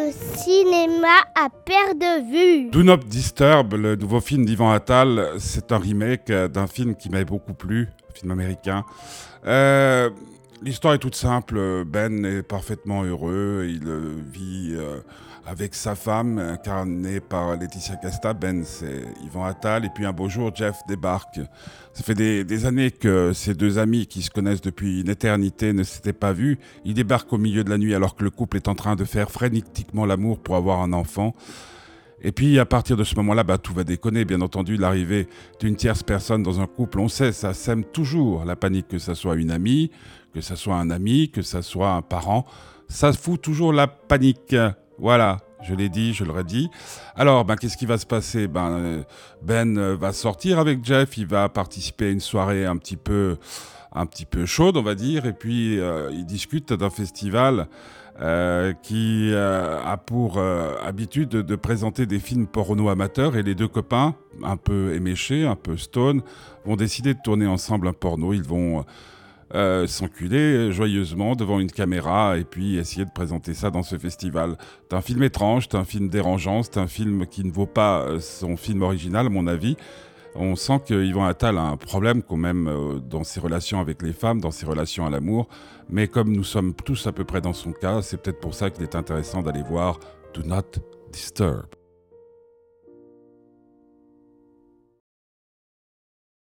au cinéma à perte de vue. Do Not Disturb, le nouveau film d'Ivan Attal, c'est un remake d'un film qui m'avait beaucoup plu, un film américain. Euh, L'histoire est toute simple. Ben est parfaitement heureux. Il euh, vit euh, avec sa femme, incarnée par Laetitia Casta. Ben, c'est Yvan Attal. Et puis un beau jour, Jeff débarque. Ça fait des, années que ces deux amis qui se connaissent depuis une éternité ne s'étaient pas vus. Ils débarquent au milieu de la nuit alors que le couple est en train de faire frénétiquement l'amour pour avoir un enfant. Et puis à partir de ce moment-là, bah, tout va déconner. Bien entendu, l'arrivée d'une tierce personne dans un couple, on sait, ça sème toujours la panique, que ce soit une amie, que ce soit un ami, que ce soit un parent. Ça fout toujours la panique. Voilà, je l'ai dit, je le redis. Alors, ben, qu'est-ce qui va se passer? Ben, ben va sortir avec Jeff, il va participer à une soirée un petit peu, un petit peu chaude, on va dire, et puis euh, il discute d'un festival euh, qui euh, a pour euh, habitude de, présenter des films porno amateurs et les deux copains, un peu éméchés, un peu stone, vont décider de tourner ensemble un porno. Ils vont s'enculer joyeusement devant une caméra et puis essayer de présenter ça dans ce festival. C'est un film étrange, c'est un film dérangeant, c'est un film qui ne vaut pas son film original à mon avis. On sent qu'Yvan Attal a un problème quand même euh, dans ses relations avec les femmes, dans ses relations à l'amour. Mais comme nous sommes tous à peu près dans son cas, c'est peut-être pour ça qu'il est intéressant d'aller voir Do Not Disturb.